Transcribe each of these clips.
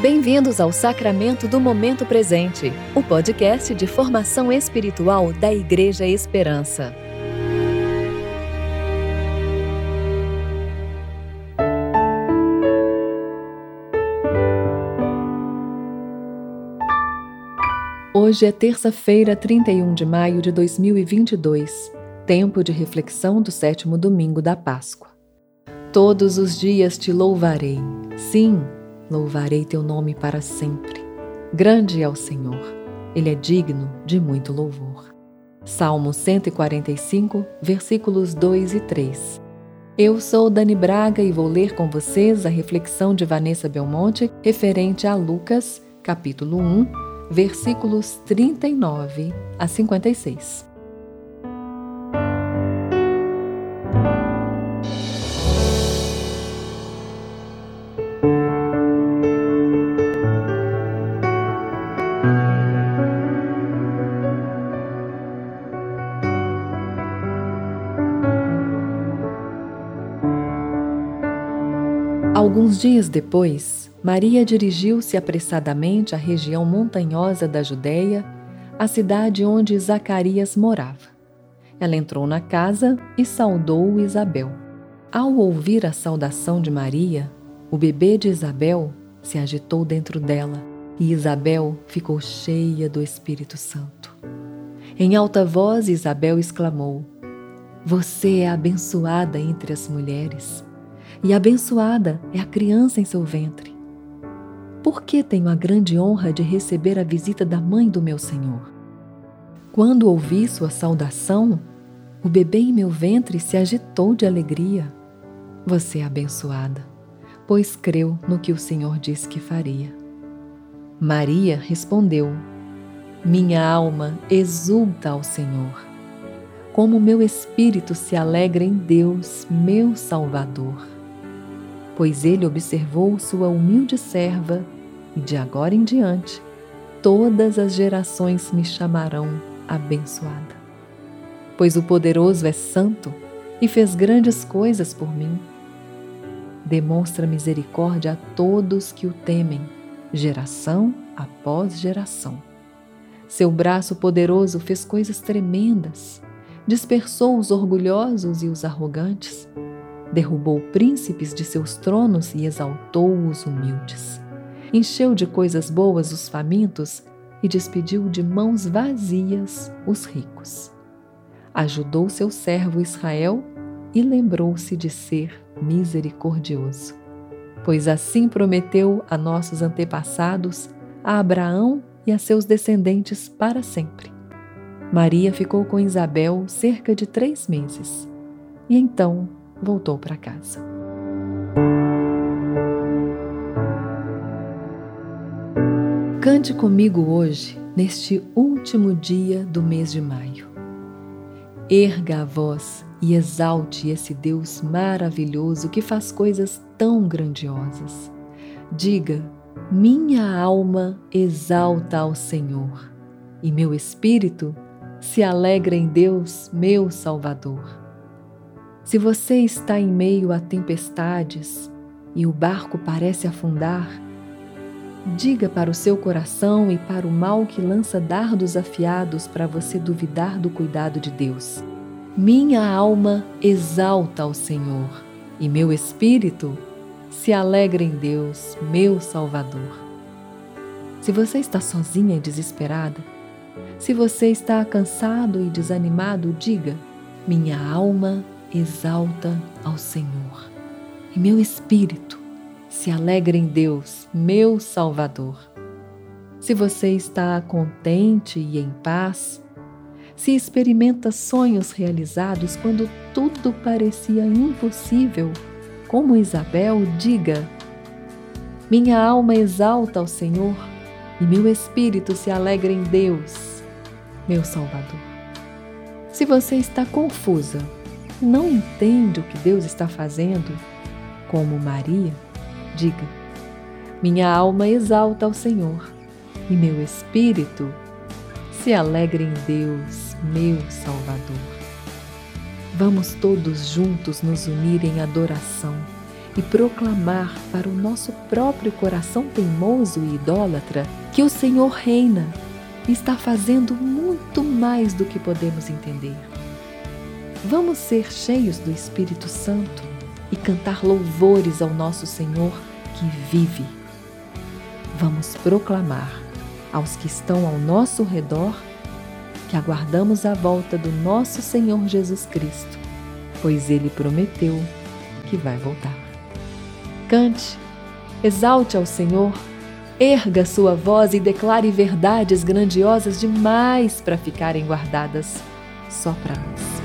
Bem-vindos ao Sacramento do Momento Presente, o podcast de formação espiritual da Igreja Esperança. Hoje é terça-feira, 31 de maio de 2022, tempo de reflexão do sétimo domingo da Páscoa. Todos os dias te louvarei, sim, louvarei teu nome para sempre. Grande é o Senhor, ele é digno de muito louvor. Salmo 145, versículos 2 e 3. Eu sou Dani Braga e vou ler com vocês a reflexão de Vanessa Belmonte referente a Lucas, capítulo 1, versículos 39 a 56. Alguns dias depois, Maria dirigiu-se apressadamente à região montanhosa da Judéia, a cidade onde Zacarias morava. Ela entrou na casa e saudou Isabel. Ao ouvir a saudação de Maria, o bebê de Isabel se agitou dentro dela e Isabel ficou cheia do Espírito Santo. Em alta voz, Isabel exclamou: Você é abençoada entre as mulheres e abençoada é a criança em seu ventre. Por que tenho a grande honra de receber a visita da mãe do meu Senhor? Quando ouvi sua saudação, o bebê em meu ventre se agitou de alegria. Você é abençoada, pois creu no que o Senhor disse que faria. Maria respondeu: Minha alma exulta ao Senhor. Como meu espírito se alegra em Deus, meu Salvador pois ele observou sua humilde serva, e de agora em diante todas as gerações me chamarão abençoada. Pois o poderoso é santo e fez grandes coisas por mim. Demonstra misericórdia a todos que o temem, geração após geração. Seu braço poderoso fez coisas tremendas, dispersou os orgulhosos e os arrogantes derrubou príncipes de seus tronos e exaltou os humildes. Encheu de coisas boas os famintos e despediu de mãos vazias os ricos. Ajudou seu servo Israel e lembrou-se de ser misericordioso. Pois assim prometeu a nossos antepassados, a Abraão e a seus descendentes para sempre. Maria ficou com Isabel cerca de três meses e então voltou para casa. Cante comigo hoje, neste último dia do mês de maio. Erga a voz e exalte esse Deus maravilhoso que faz coisas tão grandiosas. Diga: Minha alma exalta ao Senhor, e meu espírito se alegra em Deus, meu Salvador se você está em meio a tempestades e o barco parece afundar, diga para o seu coração e para o mal que lança dardos afiados para você duvidar do cuidado de Deus. Minha alma exalta ao Senhor e meu espírito se alegra em Deus, meu Salvador. Se você está sozinha e desesperada, se você está cansado e desanimado, diga: Minha alma exalta ao Senhor, e meu espírito se alegra em Deus, meu Salvador. Se você está contente e em paz, se experimenta sonhos realizados quando tudo parecia impossível, como Isabel, diga: Minha alma exalta ao Senhor e meu espírito se alegra em Deus, meu Salvador. Se você está confusa, não entende o que Deus está fazendo, como Maria, diga: Minha alma exalta ao Senhor e meu espírito se alegra em Deus, meu Salvador. Vamos todos juntos nos unir em adoração e proclamar para o nosso próprio coração teimoso e idólatra que o Senhor reina e está fazendo muito mais do que podemos entender. Vamos ser cheios do Espírito Santo e cantar louvores ao nosso Senhor que vive. Vamos proclamar aos que estão ao nosso redor que aguardamos a volta do nosso Senhor Jesus Cristo, pois ele prometeu que vai voltar. Cante, exalte ao Senhor, erga sua voz e declare verdades grandiosas demais para ficarem guardadas só para nós.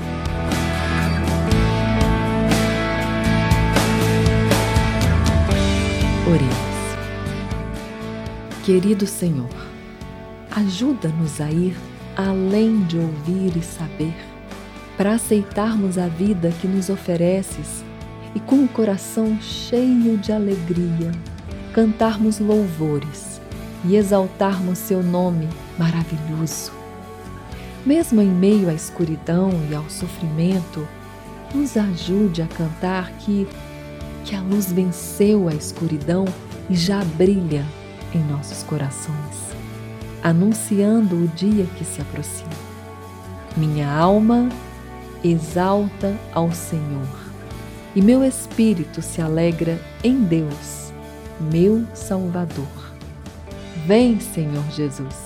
Oremos. Querido Senhor, ajuda-nos a ir além de ouvir e saber, para aceitarmos a vida que nos ofereces e com o coração cheio de alegria, cantarmos louvores e exaltarmos seu nome maravilhoso. Mesmo em meio à escuridão e ao sofrimento, nos ajude a cantar que, que a luz venceu a escuridão e já brilha em nossos corações, anunciando o dia que se aproxima. Minha alma exalta ao Senhor e meu espírito se alegra em Deus, meu Salvador. Vem, Senhor Jesus.